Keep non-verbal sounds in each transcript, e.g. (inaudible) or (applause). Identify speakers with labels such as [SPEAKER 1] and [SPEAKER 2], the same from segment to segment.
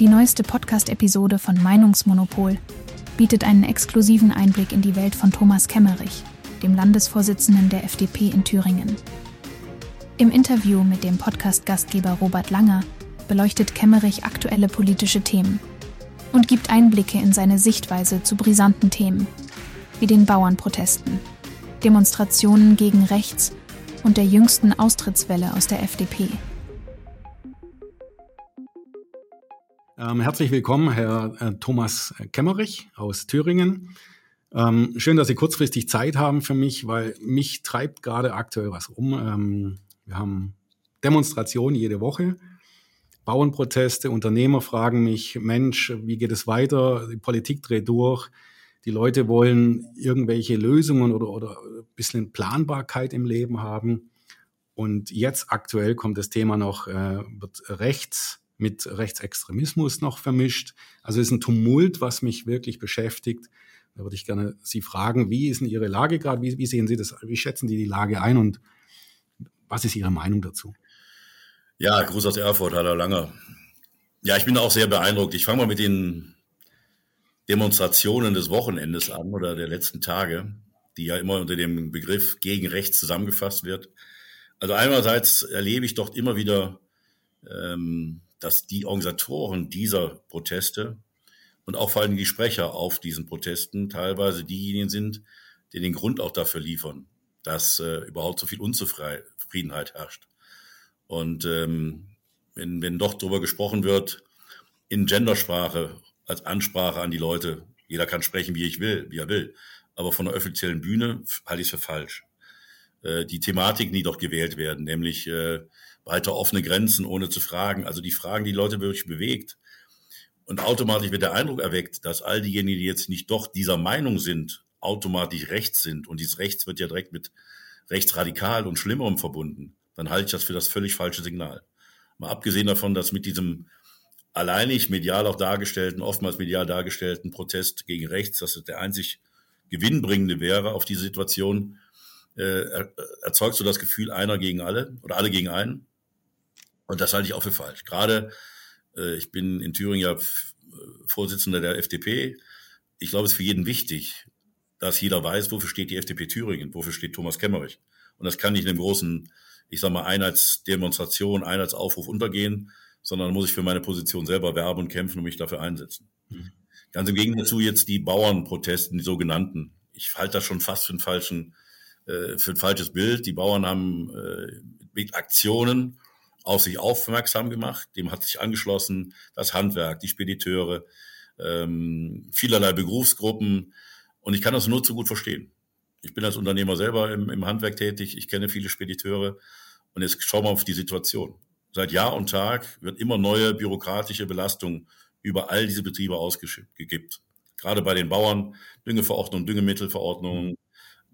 [SPEAKER 1] Die neueste Podcast-Episode von Meinungsmonopol bietet einen exklusiven Einblick in die Welt von Thomas Kemmerich, dem Landesvorsitzenden der FDP in Thüringen. Im Interview mit dem Podcast-Gastgeber Robert Langer beleuchtet Kemmerich aktuelle politische Themen und gibt Einblicke in seine Sichtweise zu brisanten Themen, wie den Bauernprotesten, Demonstrationen gegen rechts und der jüngsten Austrittswelle aus der FDP.
[SPEAKER 2] Ähm, herzlich willkommen, Herr äh, Thomas Kemmerich aus Thüringen. Ähm, schön, dass Sie kurzfristig Zeit haben für mich, weil mich treibt gerade aktuell was um. Ähm, wir haben Demonstrationen jede Woche, Bauernproteste, Unternehmer fragen mich, Mensch, wie geht es weiter? Die Politik dreht durch. Die Leute wollen irgendwelche Lösungen oder, oder ein bisschen Planbarkeit im Leben haben. Und jetzt aktuell kommt das Thema noch, äh, wird rechts mit Rechtsextremismus noch vermischt. Also es ist ein Tumult, was mich wirklich beschäftigt. Da würde ich gerne Sie fragen, wie ist denn Ihre Lage gerade? Wie, wie sehen Sie das? Wie schätzen Sie die Lage ein und was ist Ihre Meinung dazu?
[SPEAKER 3] Ja, Gruß aus Erfurt, hallo Langer. Ja, ich bin auch sehr beeindruckt. Ich fange mal mit den Demonstrationen des Wochenendes an oder der letzten Tage, die ja immer unter dem Begriff gegen rechts zusammengefasst wird. Also einerseits erlebe ich dort immer wieder ähm, dass die Organisatoren dieser Proteste und auch vor allem die Sprecher auf diesen Protesten teilweise diejenigen sind, die den Grund auch dafür liefern, dass äh, überhaupt so viel Unzufriedenheit herrscht. Und ähm, wenn, wenn doch darüber gesprochen wird, in Gendersprache als Ansprache an die Leute, jeder kann sprechen, wie ich will, wie er will, aber von der offiziellen Bühne halte ich es für falsch. Äh, die Thematiken, die doch gewählt werden, nämlich äh, weiter offene Grenzen, ohne zu fragen. Also die Fragen, die Leute wirklich bewegt. Und automatisch wird der Eindruck erweckt, dass all diejenigen, die jetzt nicht doch dieser Meinung sind, automatisch rechts sind. Und dieses Rechts wird ja direkt mit rechtsradikal und Schlimmerem verbunden. Dann halte ich das für das völlig falsche Signal. Mal abgesehen davon, dass mit diesem alleinig medial auch dargestellten, oftmals medial dargestellten Protest gegen rechts, dass es der einzig gewinnbringende wäre auf diese Situation, äh, erzeugt so das Gefühl einer gegen alle oder alle gegen einen. Und das halte ich auch für falsch. Gerade, äh, ich bin in Thüringen ja Vorsitzender der FDP. Ich glaube, es ist für jeden wichtig, dass jeder weiß, wofür steht die FDP Thüringen, wofür steht Thomas Kemmerich. Und das kann nicht in einem großen, ich sag mal, Einheitsdemonstration, Einheitsaufruf untergehen, sondern muss ich für meine Position selber werben und kämpfen und mich dafür einsetzen. Mhm. Ganz im Gegenteil dazu jetzt die Bauernprotesten, die sogenannten. Ich halte das schon fast für einen falschen, äh, für ein falsches Bild. Die Bauern haben äh, mit Aktionen auf sich aufmerksam gemacht. Dem hat sich angeschlossen das Handwerk, die Spediteure, ähm, vielerlei Berufsgruppen. Und ich kann das nur zu gut verstehen. Ich bin als Unternehmer selber im, im Handwerk tätig. Ich kenne viele Spediteure. Und jetzt schauen wir auf die Situation. Seit Jahr und Tag wird immer neue bürokratische Belastung über all diese Betriebe ausgegibt. Gerade bei den Bauern, Düngeverordnung, Düngemittelverordnung,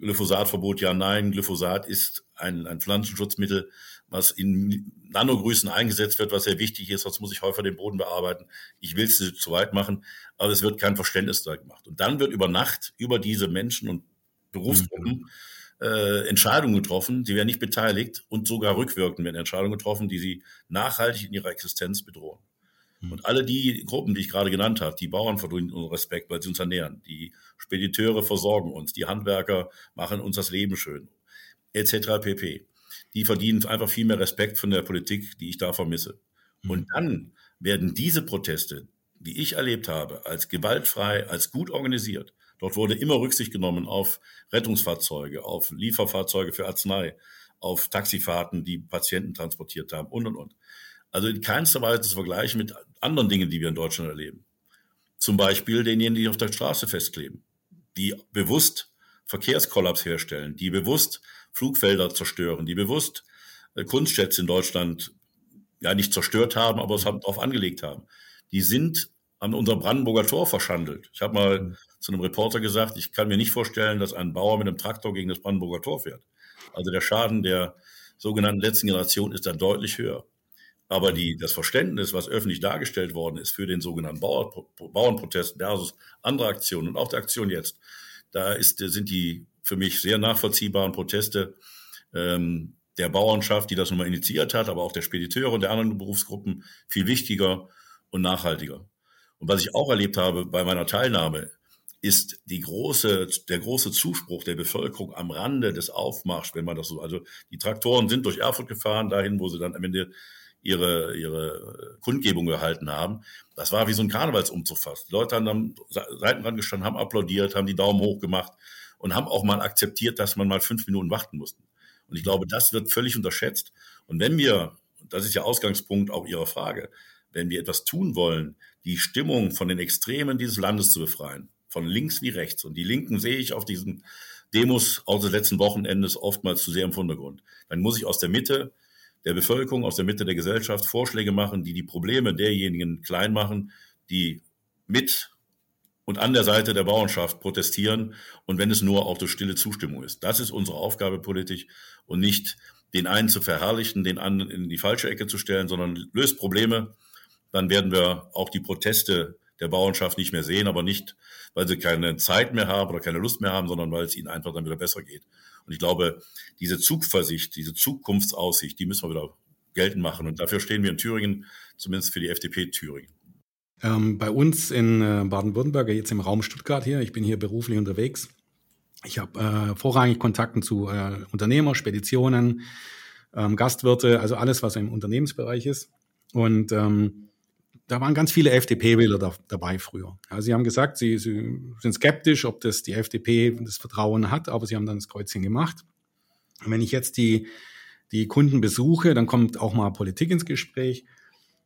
[SPEAKER 3] Glyphosatverbot, ja, nein. Glyphosat ist ein, ein Pflanzenschutzmittel, was in Nanogrößen eingesetzt wird, was sehr wichtig ist, sonst muss ich häufiger den Boden bearbeiten. Ich will es zu weit machen, aber es wird kein Verständnis da gemacht. Und dann wird über Nacht über diese Menschen und Berufsgruppen mhm. äh, Entscheidungen getroffen, die werden nicht beteiligt und sogar rückwirkend werden Entscheidungen getroffen, die sie nachhaltig in ihrer Existenz bedrohen. Mhm. Und alle die Gruppen, die ich gerade genannt habe, die Bauern verdienen unseren Respekt, weil sie uns ernähren. Die Spediteure versorgen uns, die Handwerker machen uns das Leben schön, etc. pp. Die verdienen einfach viel mehr Respekt von der Politik, die ich da vermisse. Mhm. Und dann werden diese Proteste, die ich erlebt habe, als gewaltfrei, als gut organisiert, dort wurde immer Rücksicht genommen auf Rettungsfahrzeuge, auf Lieferfahrzeuge für Arznei, auf Taxifahrten, die Patienten transportiert haben und, und, und. Also in keinster Weise zu vergleichen mit anderen Dingen, die wir in Deutschland erleben. Zum Beispiel denjenigen, die auf der Straße festkleben, die bewusst Verkehrskollaps herstellen, die bewusst Flugfelder zerstören, die bewusst äh, Kunstschätze in Deutschland ja nicht zerstört haben, aber es haben, darauf angelegt haben. Die sind an unserem Brandenburger Tor verschandelt. Ich habe mal mhm. zu einem Reporter gesagt, ich kann mir nicht vorstellen, dass ein Bauer mit einem Traktor gegen das Brandenburger Tor fährt. Also der Schaden der sogenannten letzten Generation ist da deutlich höher. Aber die, das Verständnis, was öffentlich dargestellt worden ist für den sogenannten Bauer, Bauernprotest versus andere Aktionen und auch der Aktion jetzt, da ist, sind die für mich sehr nachvollziehbaren Proteste ähm, der Bauernschaft, die das nun mal initiiert hat, aber auch der Spediteure und der anderen Berufsgruppen viel wichtiger. und nachhaltiger. Und was ich auch erlebt habe bei meiner Teilnahme, ist die große, der große Zuspruch der Bevölkerung am Rande des Aufmarschs, wenn man das so, also die Traktoren sind durch Erfurt gefahren, dahin, wo sie dann am Ende ihre, ihre Kundgebung gehalten haben. Das war wie so ein Karnevalsumzug fast. Die Leute haben am Seitenrand gestanden, haben applaudiert, haben die Daumen hoch gemacht und haben auch mal akzeptiert, dass man mal fünf Minuten warten musste. Und ich glaube, das wird völlig unterschätzt. Und wenn wir, das ist ja Ausgangspunkt auch Ihrer Frage, wenn wir etwas tun wollen, die Stimmung von den Extremen dieses Landes zu befreien, von links wie rechts. Und die Linken sehe ich auf diesen Demos aus des letzten Wochenendes oftmals zu sehr im Vordergrund. Dann muss ich aus der Mitte der Bevölkerung, aus der Mitte der Gesellschaft Vorschläge machen, die die Probleme derjenigen klein machen, die mit und an der Seite der Bauernschaft protestieren und wenn es nur auch durch stille Zustimmung ist. Das ist unsere Aufgabe politisch und nicht den einen zu verherrlichen, den anderen in die falsche Ecke zu stellen, sondern löst Probleme, dann werden wir auch die Proteste der Bauernschaft nicht mehr sehen, aber nicht, weil sie keine Zeit mehr haben oder keine Lust mehr haben, sondern weil es ihnen einfach dann wieder besser geht. Und ich glaube, diese Zugversicht, diese Zukunftsaussicht, die müssen wir wieder geltend machen. Und dafür stehen wir in Thüringen, zumindest für die FDP Thüringen.
[SPEAKER 2] Ähm, bei uns in äh, Baden-Württemberg, jetzt im Raum Stuttgart hier, ich bin hier beruflich unterwegs. Ich habe äh, vorrangig Kontakten zu äh, Unternehmer, Speditionen, ähm, Gastwirte, also alles, was im Unternehmensbereich ist. Und ähm, da waren ganz viele FDP-Wähler da, dabei früher. Also sie haben gesagt, sie, sie, sind skeptisch, ob das die FDP das Vertrauen hat, aber sie haben dann das Kreuzchen gemacht. Und wenn ich jetzt die, die Kunden besuche, dann kommt auch mal Politik ins Gespräch.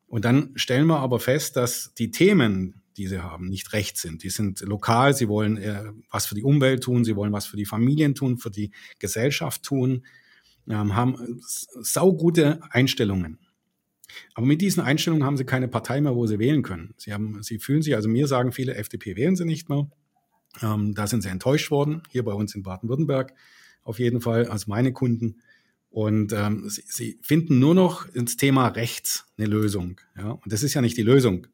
[SPEAKER 2] Und dann stellen wir aber fest, dass die Themen, die sie haben, nicht recht sind. Die sind lokal, sie wollen äh, was für die Umwelt tun, sie wollen was für die Familien tun, für die Gesellschaft tun, ähm, haben saugute Einstellungen. Aber mit diesen Einstellungen haben sie keine Partei mehr, wo sie wählen können. Sie, haben, sie fühlen sich, also mir sagen viele, FDP wählen sie nicht mehr. Ähm, da sind sie enttäuscht worden, hier bei uns in Baden-Württemberg auf jeden Fall, als meine Kunden. Und ähm, sie, sie, finden nur noch ins Thema rechts eine Lösung. Ja? Und das ist ja nicht die Lösung.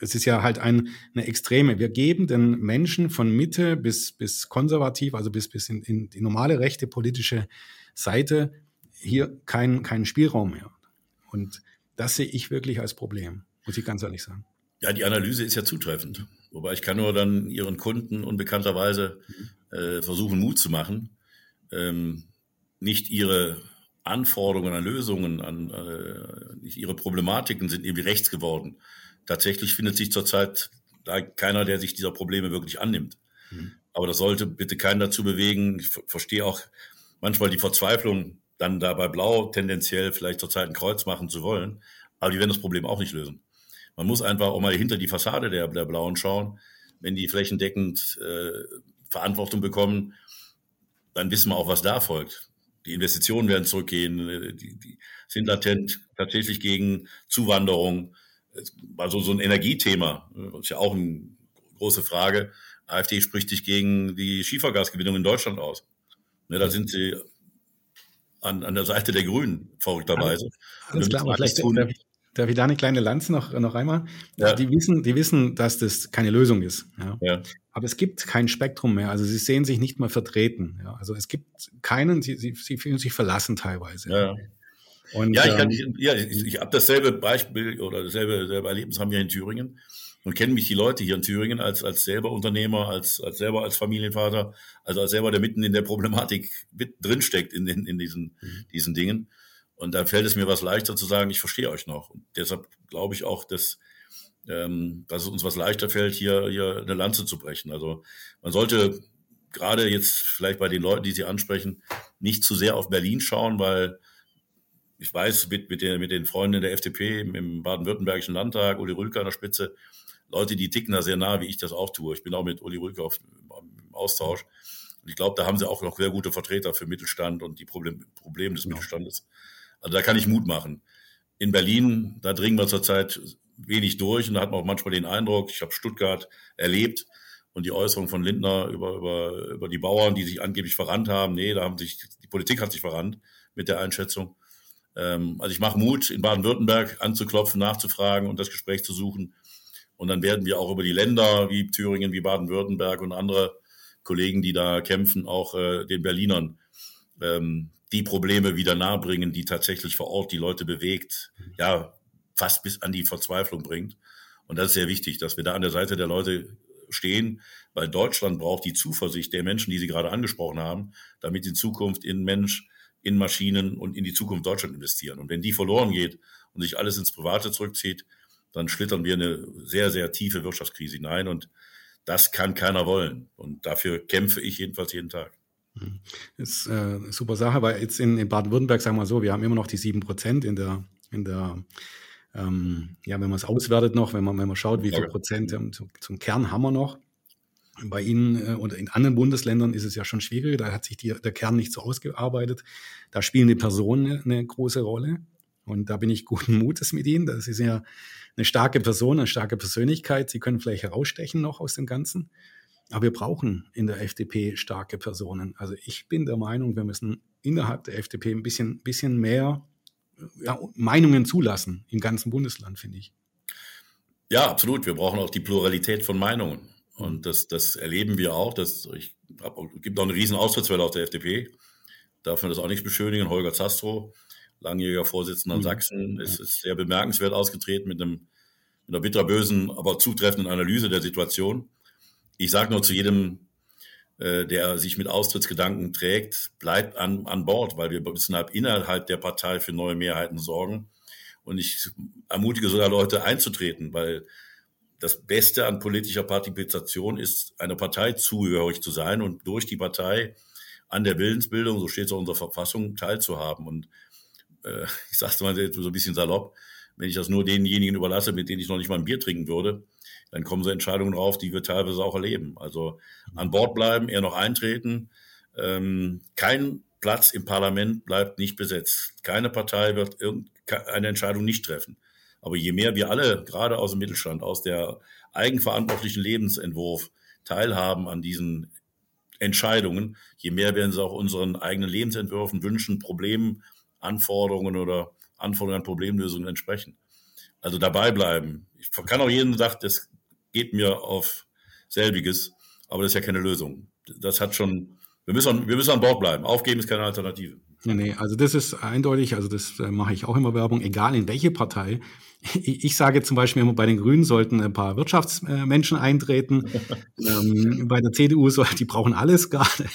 [SPEAKER 2] Es ist ja halt ein, eine Extreme. Wir geben den Menschen von Mitte bis, bis konservativ, also bis, bis in, in die normale rechte politische Seite, hier keinen keinen Spielraum mehr. Und das sehe ich wirklich als Problem, muss ich ganz ehrlich sagen.
[SPEAKER 3] Ja, die Analyse ist ja zutreffend. Wobei ich kann nur dann Ihren Kunden unbekannterweise äh, versuchen, Mut zu machen, ähm, nicht Ihre Anforderungen an Lösungen, an äh, nicht Ihre Problematiken sind irgendwie rechts geworden. Tatsächlich findet sich zurzeit da keiner, der sich dieser Probleme wirklich annimmt. Mhm. Aber das sollte bitte keinen dazu bewegen. Ich verstehe auch manchmal die Verzweiflung dann da bei Blau tendenziell vielleicht zurzeit ein Kreuz machen zu wollen. Aber die werden das Problem auch nicht lösen. Man muss einfach auch mal hinter die Fassade der, der Blauen schauen. Wenn die flächendeckend äh, Verantwortung bekommen, dann wissen wir auch, was da folgt. Die Investitionen werden zurückgehen, äh, die, die sind latent tatsächlich gegen Zuwanderung. Also so ein Energiethema äh, ist ja auch eine große Frage. AfD spricht sich gegen die Schiefergasgewinnung in Deutschland aus. Ne, da sind sie an, an der Seite der Grünen, verrückterweise.
[SPEAKER 2] Alles, alles klar, aber vielleicht ich, darf ich da eine kleine Lanze noch, noch einmal? Ja. Die, wissen, die wissen, dass das keine Lösung ist. Ja. ja. Aber es gibt kein Spektrum mehr. Also sie sehen sich nicht mal vertreten. Ja. Also es gibt keinen, sie, sie, sie fühlen sich verlassen teilweise.
[SPEAKER 3] Ja, Und, ja, ich, kann, ähm, ich, ja, ich, ich habe dasselbe Beispiel oder dasselbe, dasselbe Erlebnis haben wir in Thüringen und kennen mich die Leute hier in Thüringen als, als selber Unternehmer, als, als selber als Familienvater, also als selber, der mitten in der Problematik mit drinsteckt in, in, in diesen, mhm. diesen Dingen. Und da fällt es mir was leichter zu sagen, ich verstehe euch noch. Und deshalb glaube ich auch, dass, ähm, dass es uns was leichter fällt, hier, hier eine Lanze zu brechen. Also man sollte gerade jetzt vielleicht bei den Leuten, die Sie ansprechen, nicht zu sehr auf Berlin schauen, weil ich weiß, mit, mit, den, mit den Freunden der FDP im, im baden-württembergischen Landtag, Uli Rülke an der Spitze, Leute, die ticken da sehr nah, wie ich das auch tue. Ich bin auch mit Uli Rülke auf, im Austausch. Und ich glaube, da haben sie auch noch sehr gute Vertreter für Mittelstand und die Problem, Probleme des genau. Mittelstandes. Also da kann ich Mut machen. In Berlin, da dringen wir zurzeit wenig durch und da hat man auch manchmal den Eindruck, ich habe Stuttgart erlebt und die Äußerung von Lindner über, über, über die Bauern, die sich angeblich verrannt haben. Nee, da haben sich, die Politik hat sich verrannt mit der Einschätzung. Ähm, also ich mache Mut, in Baden-Württemberg anzuklopfen, nachzufragen und das Gespräch zu suchen. Und dann werden wir auch über die Länder wie Thüringen, wie Baden-Württemberg und andere Kollegen, die da kämpfen, auch äh, den Berlinern ähm, die Probleme wieder nahebringen, die tatsächlich vor Ort die Leute bewegt. Ja, fast bis an die Verzweiflung bringt. Und das ist sehr wichtig, dass wir da an der Seite der Leute stehen, weil Deutschland braucht die Zuversicht der Menschen, die Sie gerade angesprochen haben, damit in Zukunft in Mensch, in Maschinen und in die Zukunft Deutschland investieren. Und wenn die verloren geht und sich alles ins Private zurückzieht, dann schlittern wir eine sehr, sehr tiefe Wirtschaftskrise hinein und das kann keiner wollen. Und dafür kämpfe ich jedenfalls jeden Tag.
[SPEAKER 2] Das ist äh, eine super Sache, weil jetzt in, in Baden-Württemberg, sagen wir so, wir haben immer noch die sieben Prozent in der, in der ähm, ja, wenn man es auswertet noch, wenn man, wenn man schaut, wie viel Prozent ähm, zum, zum Kern haben wir noch. Bei Ihnen äh, oder in anderen Bundesländern ist es ja schon schwieriger, da hat sich die, der Kern nicht so ausgearbeitet. Da spielen die Personen eine, eine große Rolle. Und da bin ich guten Mutes mit Ihnen. Das ist ja eine starke Person, eine starke Persönlichkeit. Sie können vielleicht herausstechen noch aus dem Ganzen. Aber wir brauchen in der FDP starke Personen. Also ich bin der Meinung, wir müssen innerhalb der FDP ein bisschen, bisschen mehr ja, Meinungen zulassen im ganzen Bundesland, finde ich.
[SPEAKER 3] Ja, absolut. Wir brauchen auch die Pluralität von Meinungen. Und das, das erleben wir auch. Das, ich hab, gibt auch eine riesen Austrittswelle auf der FDP. Darf man das auch nicht beschönigen. Holger Zastrow, langjähriger Vorsitzender in mhm. Sachsen, ist, ist sehr bemerkenswert ausgetreten mit, einem, mit einer bitterbösen, aber zutreffenden Analyse der Situation. Ich sage nur zu jedem äh, der sich mit Austrittsgedanken trägt, bleibt an, an Bord, weil wir müssen halt innerhalb der Partei für neue Mehrheiten sorgen. Und ich ermutige sogar Leute einzutreten, weil das Beste an politischer Partizipation ist, einer Partei zugehörig zu sein und durch die Partei an der Willensbildung, so steht es auch in unserer Verfassung, teilzuhaben. Und äh, (laughs) ich sage es mal so ein bisschen salopp, wenn ich das nur denjenigen überlasse, mit denen ich noch nicht mal ein Bier trinken würde, dann kommen so Entscheidungen drauf, die wir teilweise auch erleben. Also an Bord bleiben, eher noch eintreten. Ähm, kein Platz im Parlament bleibt nicht besetzt. Keine Partei wird irgendeine Entscheidung nicht treffen. Aber je mehr wir alle, gerade aus dem Mittelstand, aus der eigenverantwortlichen Lebensentwurf teilhaben an diesen Entscheidungen, je mehr werden sie auch unseren eigenen Lebensentwürfen, Wünschen, Problemen, Anforderungen oder Anforderungen an Problemlösungen entsprechen. Also dabei bleiben. Ich kann auch jeden sagen, das geht mir auf selbiges, aber das ist ja keine Lösung. Das hat schon, wir müssen, an, wir müssen an Bord bleiben. Aufgeben ist keine Alternative.
[SPEAKER 2] Nee, nee, also das ist eindeutig, also das äh, mache ich auch immer Werbung, egal in welche Partei. (laughs) Ich, sage zum Beispiel immer, bei den Grünen sollten ein paar Wirtschaftsmenschen eintreten. (laughs) ähm, bei der CDU, so, die brauchen alles gerade.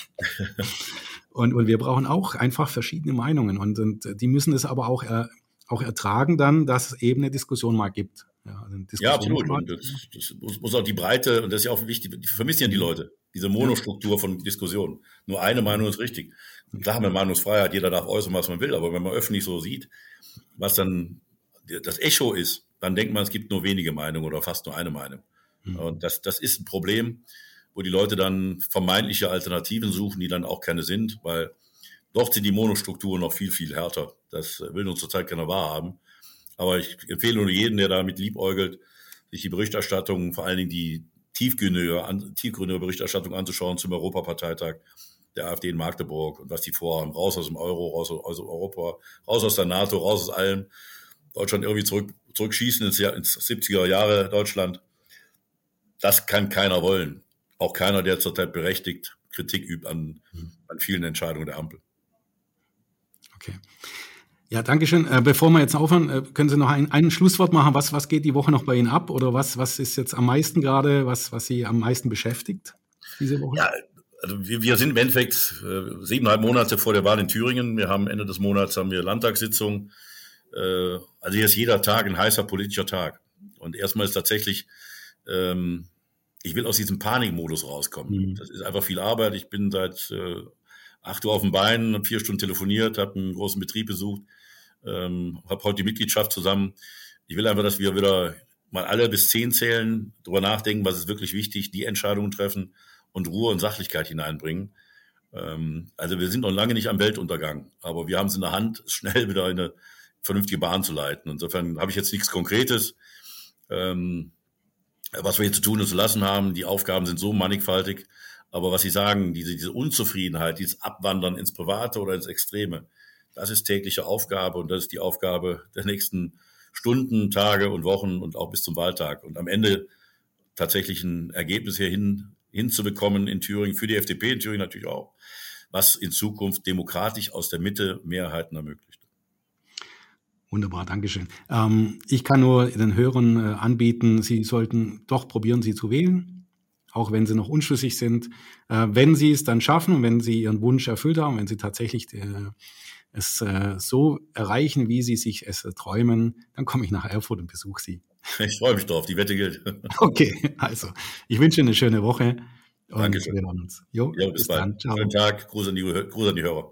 [SPEAKER 2] Und, und wir brauchen auch einfach verschiedene Meinungen. Und, und die müssen es aber auch, äh, auch ertragen dann, dass es eben eine Diskussion mal gibt.
[SPEAKER 3] Ja, also ja absolut. Und das, das muss, muss, auch die Breite, und das ist ja auch wichtig, die vermissen ja die Leute, diese Monostruktur von Diskussionen. Nur eine Meinung ist richtig. Klar haben wir Meinungsfreiheit, jeder darf äußern, was man will, aber wenn man öffentlich so sieht, was dann das Echo ist, dann denkt man, es gibt nur wenige Meinungen oder fast nur eine Meinung. Mhm. Und das, das ist ein Problem, wo die Leute dann vermeintliche Alternativen suchen, die dann auch keine sind, weil dort sind die Monostrukturen noch viel, viel härter. Das will uns zurzeit keiner wahrhaben. Aber ich empfehle nur jeden, der damit liebäugelt, sich die Berichterstattung, vor allen Dingen die tiefgründige, Berichterstattung anzuschauen zum Europaparteitag der AfD in Magdeburg und was die vorhaben. Raus aus dem Euro, raus aus Europa, raus aus der NATO, raus aus allem. Deutschland irgendwie zurück, zurückschießen ins, ins 70er Jahre Deutschland. Das kann keiner wollen. Auch keiner, der zurzeit berechtigt Kritik übt an, an vielen Entscheidungen der Ampel.
[SPEAKER 2] Okay. Ja, danke schön. Äh, bevor wir jetzt aufhören, äh, können Sie noch ein, ein Schlusswort machen? Was, was geht die Woche noch bei Ihnen ab? Oder was, was ist jetzt am meisten gerade, was, was Sie am meisten beschäftigt diese Woche?
[SPEAKER 3] Ja, also wir, wir sind im Endeffekt äh, siebeneinhalb Monate vor der Wahl in Thüringen. Wir haben Ende des Monats haben wir Landtagssitzung. Äh, also hier ist jeder Tag ein heißer politischer Tag. Und erstmal ist tatsächlich, ähm, ich will aus diesem Panikmodus rauskommen. Mhm. Das ist einfach viel Arbeit. Ich bin seit äh, acht Uhr auf dem Bein, vier Stunden telefoniert, habe einen großen Betrieb besucht ähm, habe heute die Mitgliedschaft zusammen. Ich will einfach, dass wir wieder mal alle bis zehn zählen, darüber nachdenken, was ist wirklich wichtig, die Entscheidungen treffen und Ruhe und Sachlichkeit hineinbringen. Ähm, also wir sind noch lange nicht am Weltuntergang, aber wir haben es in der Hand, schnell wieder eine vernünftige Bahn zu leiten. Insofern habe ich jetzt nichts Konkretes, ähm, was wir hier zu tun und zu lassen haben. Die Aufgaben sind so mannigfaltig. Aber was Sie sagen, diese, diese Unzufriedenheit, dieses Abwandern ins Private oder ins Extreme, das ist tägliche Aufgabe und das ist die Aufgabe der nächsten Stunden, Tage und Wochen und auch bis zum Wahltag. Und am Ende tatsächlich ein Ergebnis hier hin, hinzubekommen in Thüringen, für die FDP in Thüringen natürlich auch, was in Zukunft demokratisch aus der Mitte Mehrheiten ermöglicht.
[SPEAKER 2] Wunderbar, Dankeschön. Ähm, ich kann nur den Hörern äh, anbieten, Sie sollten doch probieren, sie zu wählen, auch wenn sie noch unschlüssig sind. Äh, wenn Sie es dann schaffen und wenn Sie Ihren Wunsch erfüllt haben, wenn Sie tatsächlich äh, es äh, so erreichen, wie Sie sich es träumen, dann komme ich nach Erfurt und besuche Sie.
[SPEAKER 3] Ich freue mich drauf, die Wette gilt. (laughs)
[SPEAKER 2] okay, also ich wünsche Ihnen eine schöne Woche.
[SPEAKER 3] Und Dankeschön.
[SPEAKER 2] Wir hören uns. Jo,
[SPEAKER 3] jo bis, bis bald. Dann. Ciao. Schönen Tag, Gruß an die, Gruß an die Hörer.